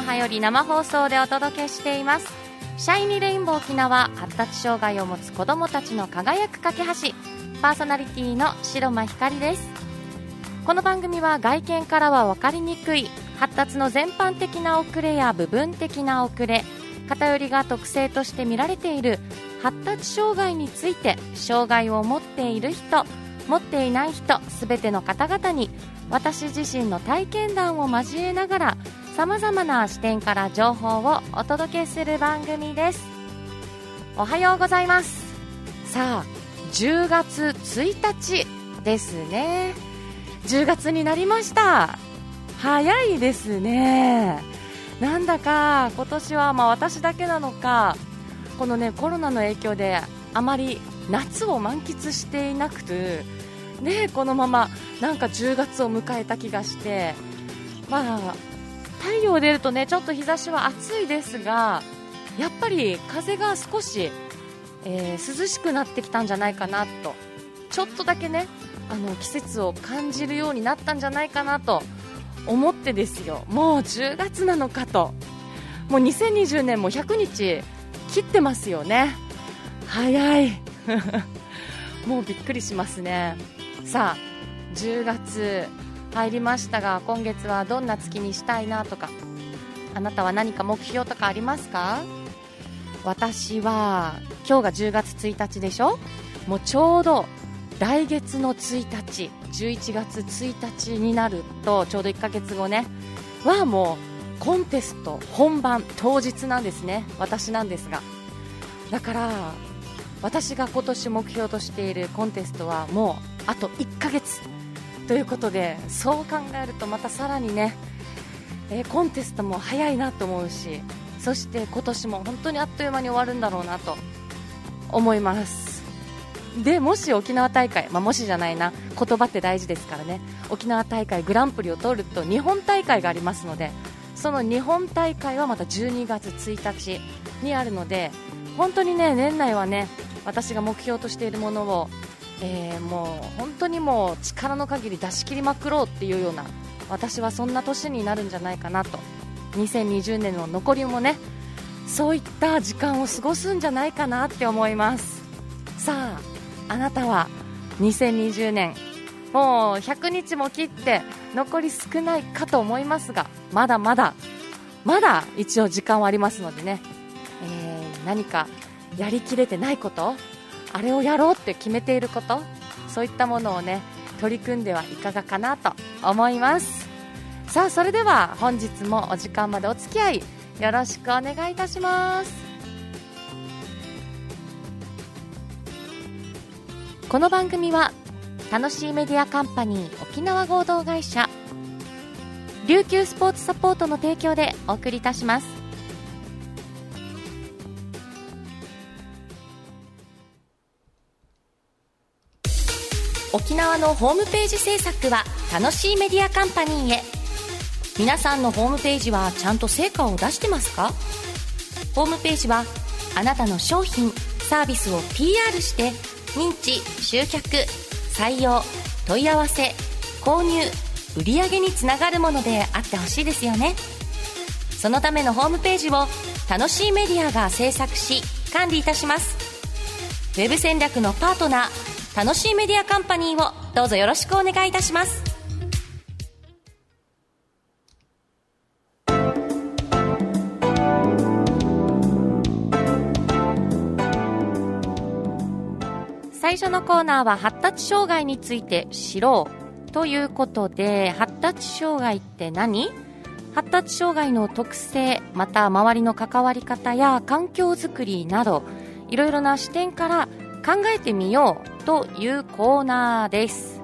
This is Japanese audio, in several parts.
那覇より生放送でお届けしています。シャイニーレインボー沖縄発達障害を持つ子どもたちの輝く架け橋。パーソナリティの白間ひかりです。この番組は外見からは分かりにくい発達の全般的な遅れや部分的な遅れ偏りが特性として見られている発達障害について障害を持っている人持っていない人全ての方々に私自身の体験談を交えながらさまざまな視点から情報をお届けする番組です。おはようございます。さあ10月1日ですね。10月になりました。早いですね。なんだか今年はまあ私だけなのかこのねコロナの影響であまり夏を満喫していなくてねこのままなんか10月を迎えた気がしてまあ太陽出るとねちょっと日差しは暑いですがやっぱり風が少し、えー、涼しくなってきたんじゃないかなと。ちょっとだけねあの季節を感じるようになったんじゃないかなと思ってですよ。もう10月なのかと。もう2020年も100日切ってますよね。早い。もうびっくりしますね。さあ10月入りましたが今月はどんな月にしたいなとかあなたは何か目標とかありますか？私は今日が10月1日でしょ？もうちょうど来月の1日11月1日になるとちょうど1ヶ月後ね。はもうコンテスト本番当日なんですね。私なんですが。だから私が今年目標としているコンテストはもうあと1ヶ月。ということでそう考えるとまたさらにね、えー、コンテストも早いなと思うしそして今年も本当にあっという間に終わるんだろうなと思います。でもし沖縄大会、まあ、もしじゃないな言葉って大事ですからね。沖縄大会グランプリを取ると日本大会がありますのでその日本大会はまた12月1日にあるので本当にね年内はね私が目標としているものを、えー、もう本当にもう力の限り出し切りまくろうっていうような私はそんな年になるんじゃないかなと。2020年の残りもねそういった時間を過ごすんじゃないかなって思います。さああなたは2020年。もう100日も切って残り少ないかと思いますがまだまだまだ一応時間はありますのでね、えー、何かやりきれてないこと？あれをやろうって決めていること？そういったものをね取り組んではいかがかなと思います。さあそれでは本日もお時間までお付き合いよろしくお願いいたします。この番組は楽しいメディアカンパニー沖縄合同会社琉球スポーツサポートの提供でお送りいたします。沖縄のホームページ制作は楽しいメディアカンパニーへ。皆さんのホームページはちゃんと成果を出してますか？ホームページはあなたの商品サービスを PR して認知集客採用問い合わせ購入売り上げにつながるものであってほしいですよね。そのためのホームページを楽しいメディアが制作し管理いたします。ウェブ戦略のパートナー楽しいメディアカンパニーをどうぞよろしくお願いいたします。最初のコーナーは発達障害について知ろうということで発達障害って何？発達障害の特性また周りの関わり方や環境づくりなどいろいろな視点から考えてみようというコーナーです。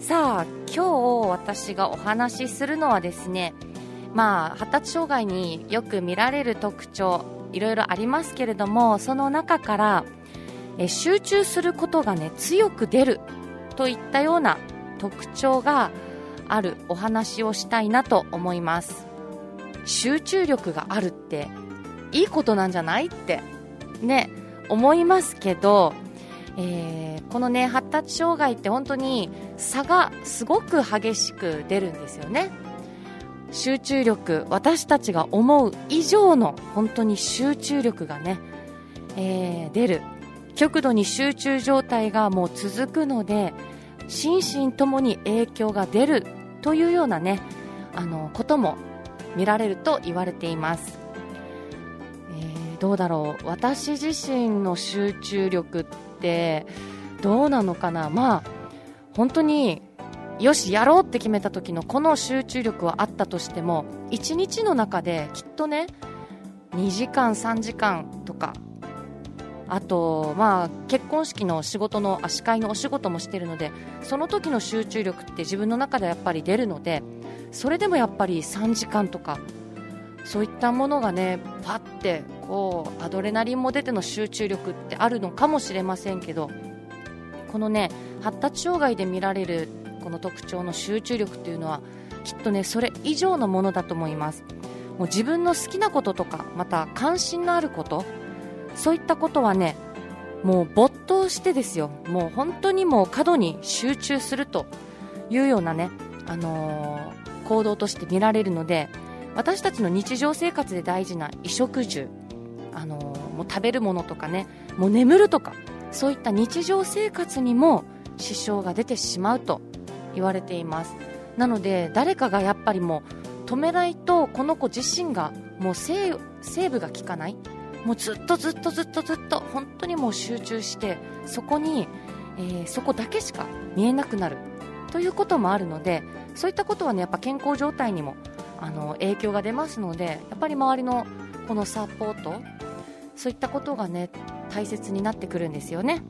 さあ今日私がお話しするのはですねまあ発達障害によく見られる特徴いろいろありますけれどもその中からえ集中することがね強く出るといったような特徴があるお話をしたいなと思います。集中力があるっていいことなんじゃないってね思いますけど、えー、このね発達障害って本当に差がすごく激しく出るんですよね。集中力私たちが思う以上の本当に集中力がね、えー、出る。極度に集中状態がもう続くので心身ともに影響が出るというようなねあのことも見られると言われています、え、どうだろう。私自身の集中力っどうなのかな？まあ本当によしやろうって決めた時のこの集中力はあったとしても1日の中できっとね2時間3時間とかあと、まあ、結婚式の仕事の司会のお仕事もしてるのでその時の集中力って自分の中ではやっぱり出るのでそれでもやっぱり3時間とかそういったものがねパッてこうアドレナリンも出ての集中力ってあるのかもしれませんけどこのね発達障害で見られるこの特徴の集中力っていうのはきっとねそれ以上のものだと思います。もう自分の好きなこととかまた関心のあることそういったことはねもう没頭してですよ。もう本当にもう過度に集中するというようなね、あのー、行動として見られるので私たちの日常生活で大事な衣食住、あの、もう食べるものとかねもう眠るとかそういった日常生活にも支障が出てしまうと言われています。なので誰かがやっぱりもう止めないとこの子自身がもうセーブが効かない。もうずっとずっとずっとずっと本当にもう集中してそこに、えー、そこだけしか見えなくなる。ということもあるのでそういったことはねやっぱ健康状態にもあの影響が出ますのでやっぱり周りのこのサポートそういったことがね大切になってくるんですよね。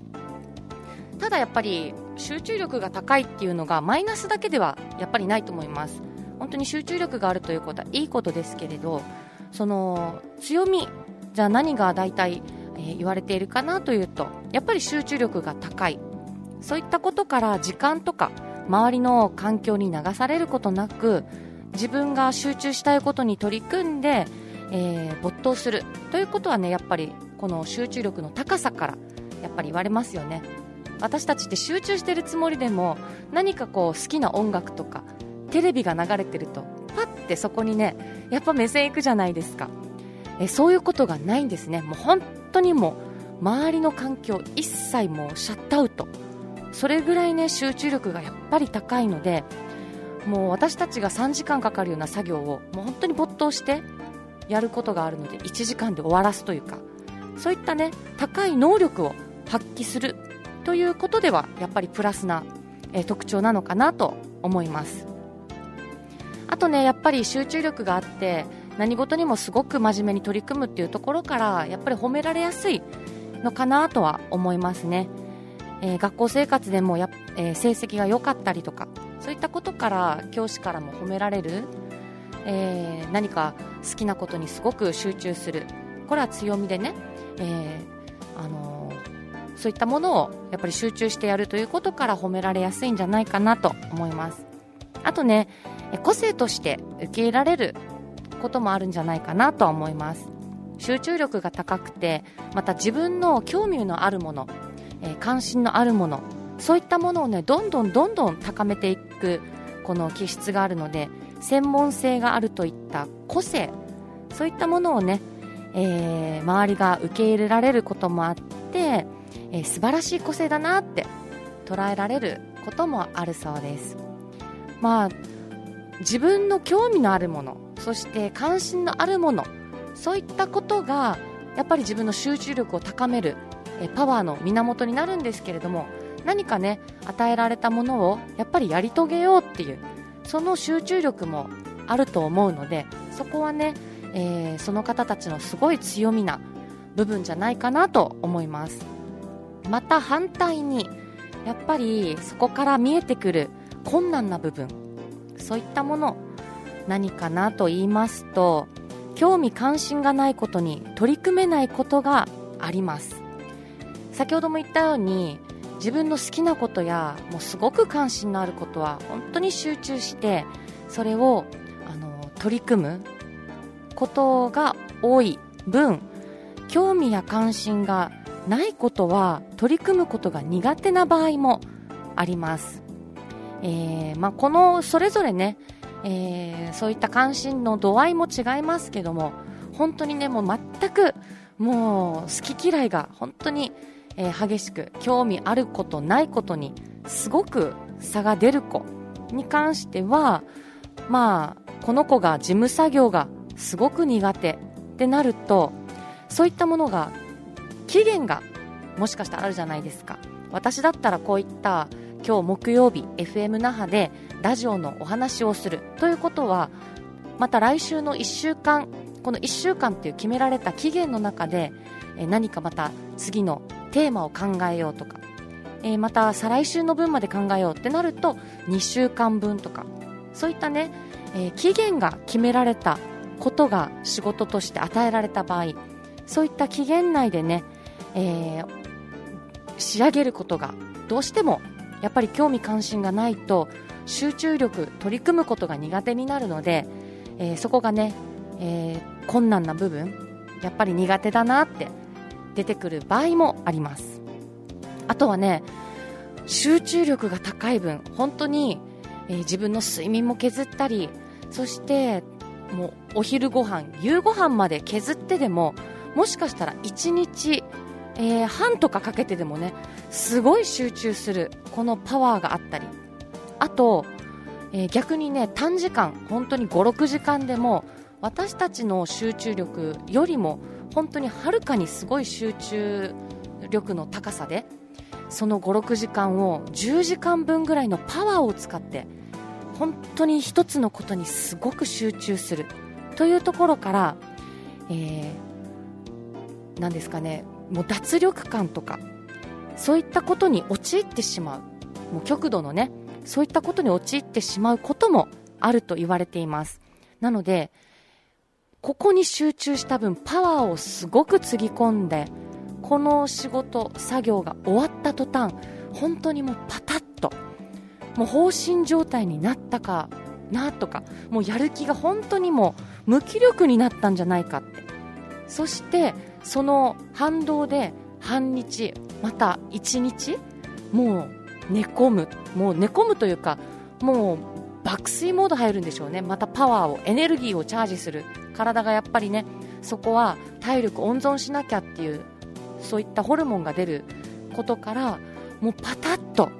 ただやっぱり集中力が高いっていうのがマイナスだけではやっぱりないと思います。本当に集中力があるということはいいことですけれどその強みじゃあ何が大体、えー、言われているかなというとやっぱり集中力が高い。そういったことから時間とか周りの環境に流されることなく自分が集中したいことに取り組んで、えー、没頭するということはねやっぱりこの集中力の高さからやっぱり言われますよね。私たちって集中してるつもりでも何かこう好きな音楽とかテレビが流れてるとパッてそこにねやっぱ目線いくじゃないですか。えそういうことがないんですね。もう本当にもう周りの環境一切もうシャットアウト。それぐらいね集中力がやっぱり高いのでもう私たちが3時間かかるような作業をもう本当に没頭してやることがあるので1時間で終わらすというかそういったね高い能力を発揮するということではやっぱりプラスな、え特徴なのかなと思います。あとねやっぱり集中力があって何事にもすごく真面目に取り組むっていうところからやっぱり褒められやすいのかなとは思いますね、えー、学校生活でもや、えー、成績が良かったりとかそういったことから教師からも褒められる、えー、何か好きなことにすごく集中する。これは強みでね、えあのそういったものをやっぱり集中してやるということから褒められやすいんじゃないかなと思います。あとね個性として受け入れられることもあるんじゃないかなとは思います。集中力が高くてまた自分の興味のあるもの、えー、関心のあるものそういったものをねどんどんどんどん高めていくこの気質があるので専門性があるといった個性そういったものをね、えー、周りが受け入れられることもあって、えー、素晴らしい個性だなって捉えられることもあるそうです。まあ自分の興味のあるものそして関心のあるものそういったことがやっぱり自分の集中力を高めるえパワーの源になるんですけれども何かね与えられたものをやっぱりやり遂げようっていうその集中力もあると思うのでそこはね、えー、その方たちのすごい強みな部分じゃないかなと思います。また反対にやっぱりそこから見えてくる困難な部分そういったもの何かなと言いますと興味関心がないことに取り組めないことがあります。先ほども言ったように自分の好きなことやもうすごく関心のあることは本当に集中してそれをあの取り組むことが多い分興味や関心がないことは取り組むことが苦手な場合もあります、えーまあ、このそれぞれねえー、そういった関心の度合いも違いますけども本当にねもう全くもう好き嫌いが本当に、えー、激しく興味あることないことにすごく差が出る子に関してはまあこの子が事務作業がすごく苦手ってなるとそういったものが期限がもしかしたらあるじゃないですか。私だったらこういった今日木曜日 FM 那覇でラジオのお話をするということはまた来週の1週間この1週間という決められた期限の中で何かまた次のテーマを考えようとか。えー、また再来週の分まで考えようってなると2週間分とか。そういったね、えー、期限が決められたことが仕事として与えられた場合そういった期限内でね、えー、仕上げることがどうしてもやっぱり興味関心がないと集中力取り組むことが苦手になるので、えー、そこがね、えー、困難な部分やっぱり苦手だなって出てくる場合もあります。あとはね集中力が高い分本当に、えー、自分の睡眠も削ったりそしてもうお昼ご飯夕ご飯まで削ってでももしかしたら1日、えー、半とかかけてでもねすごい集中するこのパワーがあったり。あと、えー、逆にね短時間本当に56時間でも私たちの集中力よりも本当にはるかにすごい集中力の高さでその56時間を10時間分ぐらいのパワーを使って本当に一つのことにすごく集中する。というところから、えー、なんですかねもう脱力感とかそういったことに陥ってしまう。もう極度のねそういったことに陥ってしまうこともあると言われています。なのでここに集中した分パワーをすごくつぎ込んでこの仕事作業が終わった途端本当にもうパタッともう放心状態になったかなとかもうやる気が本当にもう無気力になったんじゃないかって。そしてその反動で半日また1日もう寝込む。もう寝込むというかもう爆睡モード入るんでしょうね。またパワーをエネルギーをチャージする。体がやっぱりねそこは体力温存しなきゃっていうそういったホルモンが出ることからもうパタッと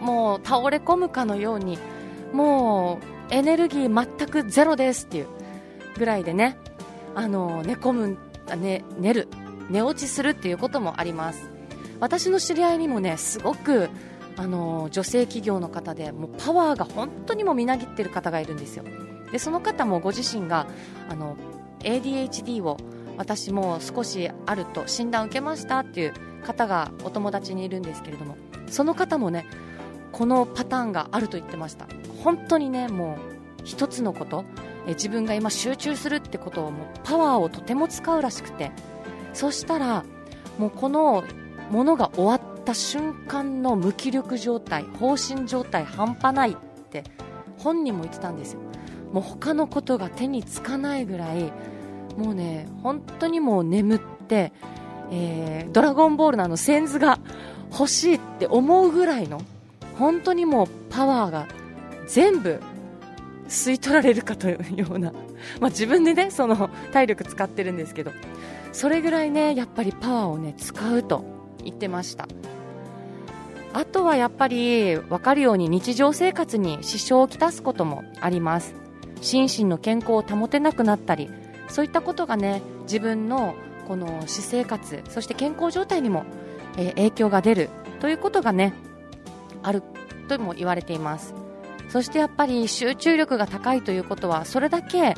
もう倒れ込むかのようにもうエネルギー全くゼロですっていうぐらいでねあの寝込む、ね、寝る寝落ちするっていうこともあります。私の知り合いにもねすごくあの女性企業の方でもうパワーが本当にもみなぎってる方がいるんですよ。でその方もご自身があの ADHD を私も少しあると診断受けましたっていう方がお友達にいるんですけれどもその方もねこのパターンがあると言ってました。本当にねもう一つのことえ自分が今集中するってことをもうパワーをとても使うらしくてそしたらもうこのものが終わった瞬間の無気力状態放心状態半端ないって本人も言ってたんですよ。もう他のことが手につかないぐらいもうね本当にもう眠って、えー、ドラゴンボールのあのセンズが欲しいって思うぐらいの本当にもうパワーが全部吸い取られるかというような、まあ、自分でねその体力使ってるんですけどそれぐらいねやっぱりパワーをね使うと言ってました。あとはやっぱり分かるように日常生活に支障をきたすこともあります。心身の健康を保てなくなったりそういったことがね自分のこの私生活そして健康状態にも、えー、影響が出るということがねあるとも言われています。そしてやっぱり集中力が高いということはそれだけ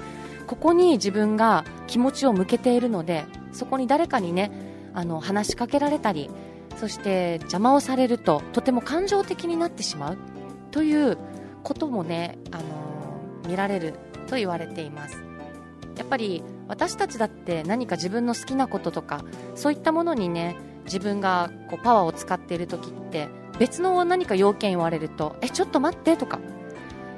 ここに自分が気持ちを向けているのでそこに誰かにねあの話しかけられたりそして邪魔をされるととても感情的になってしまうということもね、あの見られると言われています。やっぱり私たちだって何か自分の好きなこととかそういったものにね自分がこうパワーを使っている時って別の何か要件言われるとえちょっと待ってとか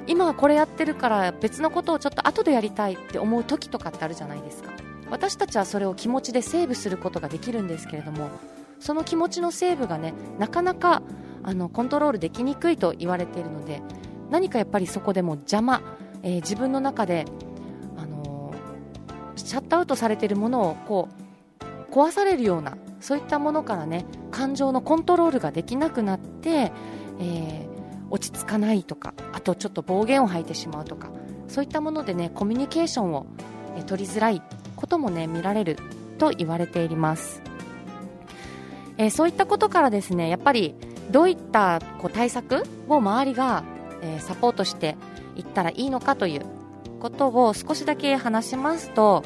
今はこれやってるから別のことをちょっと後でやりたいって思う時とかってあるじゃないですか。私たちはそれを気持ちでセーブすることができるんですけれどもその気持ちのセーブがねなかなかあのコントロールできにくいと言われているので何かやっぱりそこでも邪魔えー、自分の中で、あのー、シャットアウトされているものをこう壊されるようなそういったものからね感情のコントロールができなくなって、えー、落ち着かないとかあとちょっと暴言を吐いてしまうとかそういったものでねコミュニケーションを、えー、取りづらいこともね見られると言われています、えー、そういったことからですねやっぱりどういったこう対策を周りが、えサポートしていったらいいのかということを少しだけ話しますと、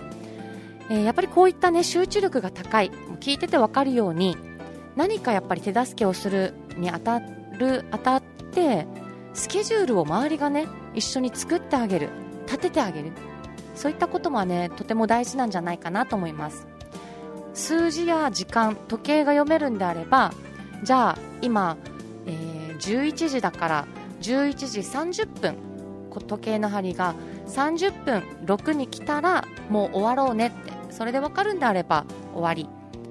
えやっぱりこういったね集中力が高い。聞いてて分かるように何かやっぱり手助けをするにあたるあたってスケジュールを周りがね一緒に作ってあげる。立ててあげる。そういったこともねとても大事なんじゃないかなと思います。数字や時間時計が読めるんであればじゃあ今、えー、11時だから11時30分時計の針が30分6に来たらもう終わろうねって。それで分かるんであれば終わり。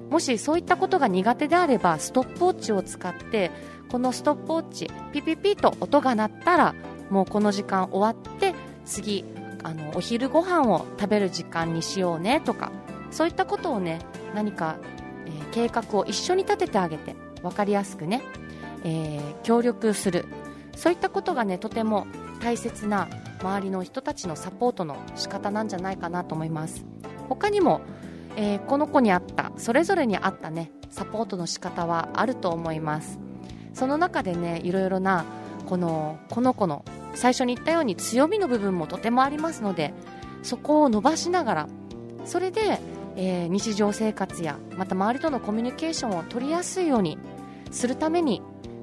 もしそういったことが苦手であればストップウォッチを使ってこのストップウォッチピピピと音が鳴ったらもうこの時間終わって次あのお昼ご飯を食べる時間にしようねとかそういったことをね何か、えー、計画を一緒に立ててあげて分かりやすくね、えー、協力する。そういったことがねとても大切な周りの人たちのサポートの仕方なんじゃないかなと思います。他にもえー、この子に合ったそれぞれに合ったねサポートの仕方はあると思います。その中でねいろいろなこのこの子の最初に言ったように強みの部分もとてもありますのでそこを伸ばしながらそれで、えー、日常生活やまた周りとのコミュニケーションを取りやすいようにするために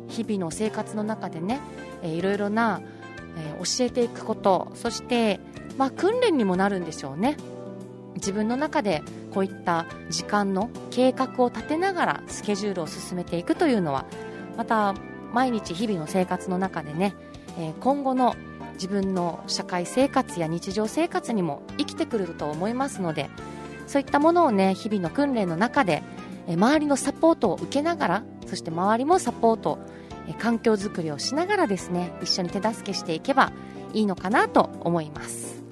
日々の生活の中でね、えー、いろいろな、えー、教えていくことそして、まあ、訓練にもなるんでしょうね。自分の中でこういった時間の計画を立てながらスケジュールを進めていくというのはまた毎日日々の生活の中でね、えー、今後の自分の社会生活や日常生活にも生きてくると思いますのでそういったものをね日々の訓練の中で、え、周りのサポートを受けながらそして周りもサポート、環境づくりをしながらですね一緒に手助けしていけばいいのかなと思います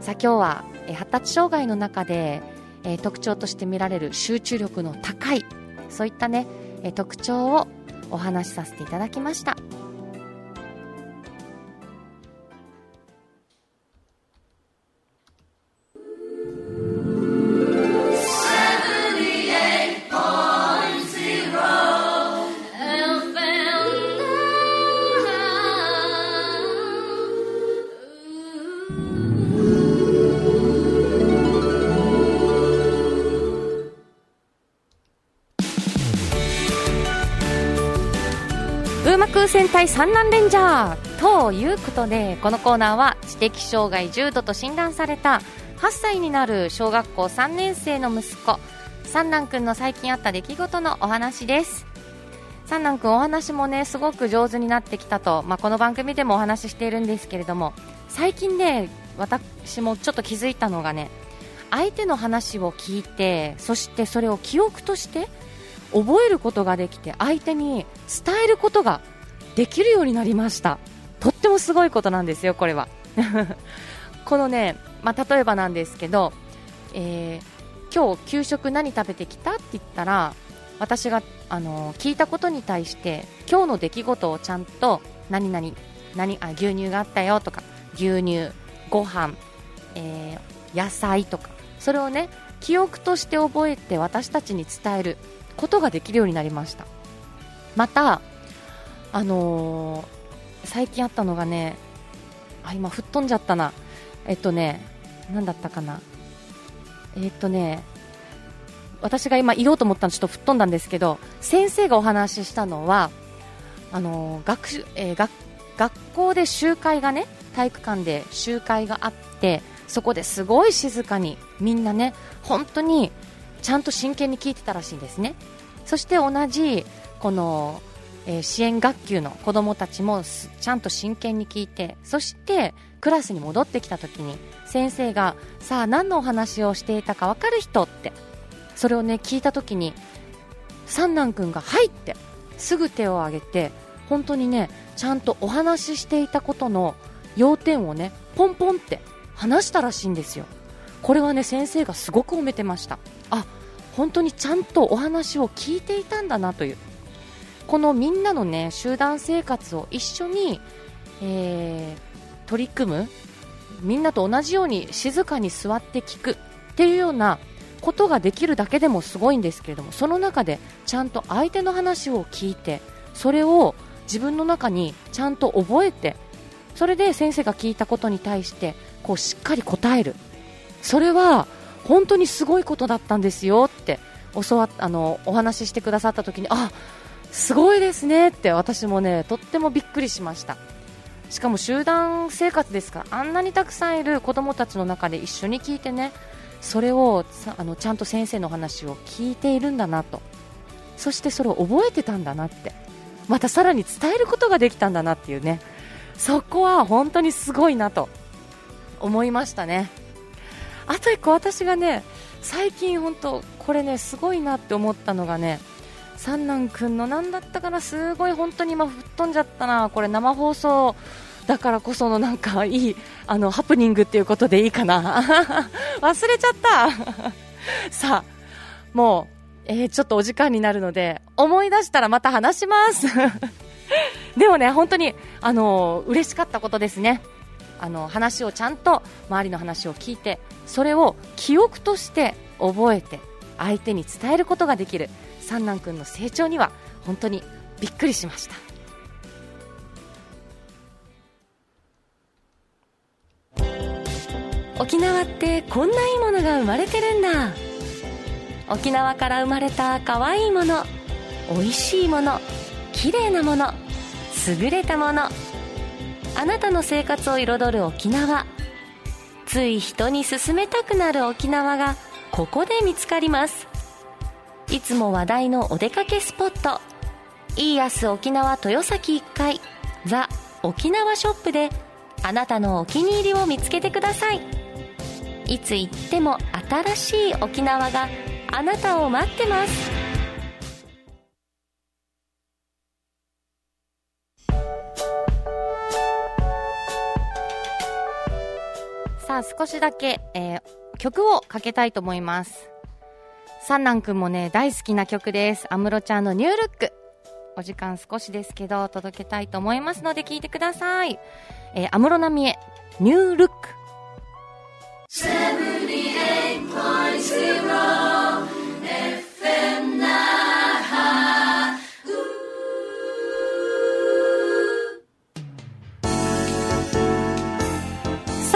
さあ今日は、え、発達障害の中でえ、特徴として見られる集中力の高いそういったね、え、特徴をお話しさせていただきました。隊三男レンジャーということでこのコーナーは知的障害重度と診断された8歳になる小学校3年生の息子三男くんの最近あった出来事のお話です。三男くんお話もねすごく上手になってきたと、まあ、この番組でもお話ししているんですけれども最近ね私もちょっと気づいたのがね相手の話を聞いてそしてそれを記憶として覚えることができて相手に伝えることができるようになりました。とってもすごいことなんですよこれは。このね、まあ、例えばなんですけど、えー、今日給食何食べてきたって言ったら私があの聞いたことに対して今日の出来事をちゃんと何々何あ牛乳があったよとか牛乳ご飯、えー、野菜とかそれをね記憶として覚えて私たちに伝えることができるようになりました。またあのー、最近あったのがねあ今吹っ飛んじゃったな。えっとね何だったかな。えっとね私が今言おうと思ったのちょっと吹っ飛んだんですけど先生がお話ししたのはあのー、学えー、学学校で集会がね体育館で集会があってそこですごい静かにみんなね本当にちゃんと真剣に聞いてたらしいんですね。そして同じこのえ、支援学級の子どもたちもちゃんと真剣に聞いてそしてクラスに戻ってきた時に先生がさあ何のお話をしていたか分かる人ってそれをね聞いた時に三男君が「はい!」ってすぐ手を挙げて本当にねちゃんとお話ししていたことの要点をねポンポンって話したらしいんですよこれはね先生がすごく褒めてましたあ本当にちゃんとお話を聞いていたんだなというこのみんなのね集団生活を一緒に、えー、取り組むみんなと同じように静かに座って聞くっていうようなことができるだけでもすごいんですけれどもその中でちゃんと相手の話を聞いてそれを自分の中にちゃんと覚えてそれで先生が聞いたことに対してこうしっかり答える。それは本当にすごいことだったんですよって教わあのお話ししてくださった時にあすごいですねって私もねとってもびっくりしました。しかも集団生活ですからあんなにたくさんいる子供たちの中で一緒に聞いてねそれをあのちゃんと先生の話を聞いているんだなと。そしてそれを覚えてたんだなって。またさらに伝えることができたんだなっていうね。そこは本当にすごいなと。思いましたね。あと1個私がね最近本当これねすごいなって思ったのがね三男君の何だったかなすごい本当に今吹っ飛んじゃったな。これ生放送だからこそのなんかいいあのハプニングっていうことでいいかな。忘れちゃった。さあもうえー、ちょっとお時間になるので思い出したらまた話します。でもね本当にあの嬉しかったことですね。あの話をちゃんと周りの話を聞いてそれを記憶として覚えて相手に伝えることができる。三男君の成長には本当にびっくりしました。沖縄ってこんないいものが生まれてるんだ。沖縄から生まれた可愛いいもの美味しいもの綺麗なもの優れたもの。あなたの生活を彩る沖縄。つい人に勧めたくなる沖縄がここで見つかります。いつも話題のお出かけスポット。イーアス沖縄豊崎1階ザ・沖縄ショップであなたのお気に入りを見つけてください。いつ行っても新しい沖縄があなたを待ってます。さあ少しだけ、えー、曲をかけたいと思います。三男くんもね大好きな曲です。安室ちゃんのニュールック。お時間少しですけど届けたいと思いますので聞いてください。えー、安室奈美恵ニュールック。さ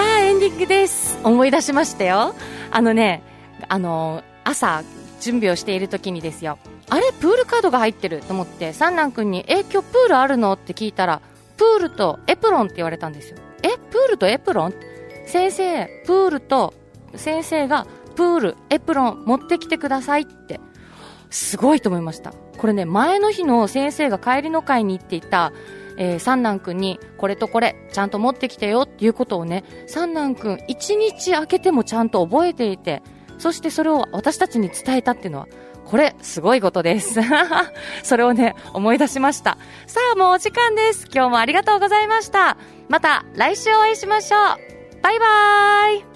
あエンディングです。思い出しましたよ。あのねあの朝準備をしている時にですよ。あれ？プールカードが入ってると思って三男君にえ今日プールあるの？って聞いたらプールとエプロンって言われたんですよえ？プールとエプロン先生プールと先生がプールエプロン持ってきてくださいって。すごいと思いました。これね前の日の先生が帰りの会に行っていたえー、三男くんにこれとこれちゃんと持ってきてよっていうことをね三男くん一日空けてもちゃんと覚えていてそしてそれを私たちに伝えたっていうのはこれすごいことです。それをね思い出しました。さあもうお時間です。今日もありがとうございました。また来週お会いしましょう。バイバーイ。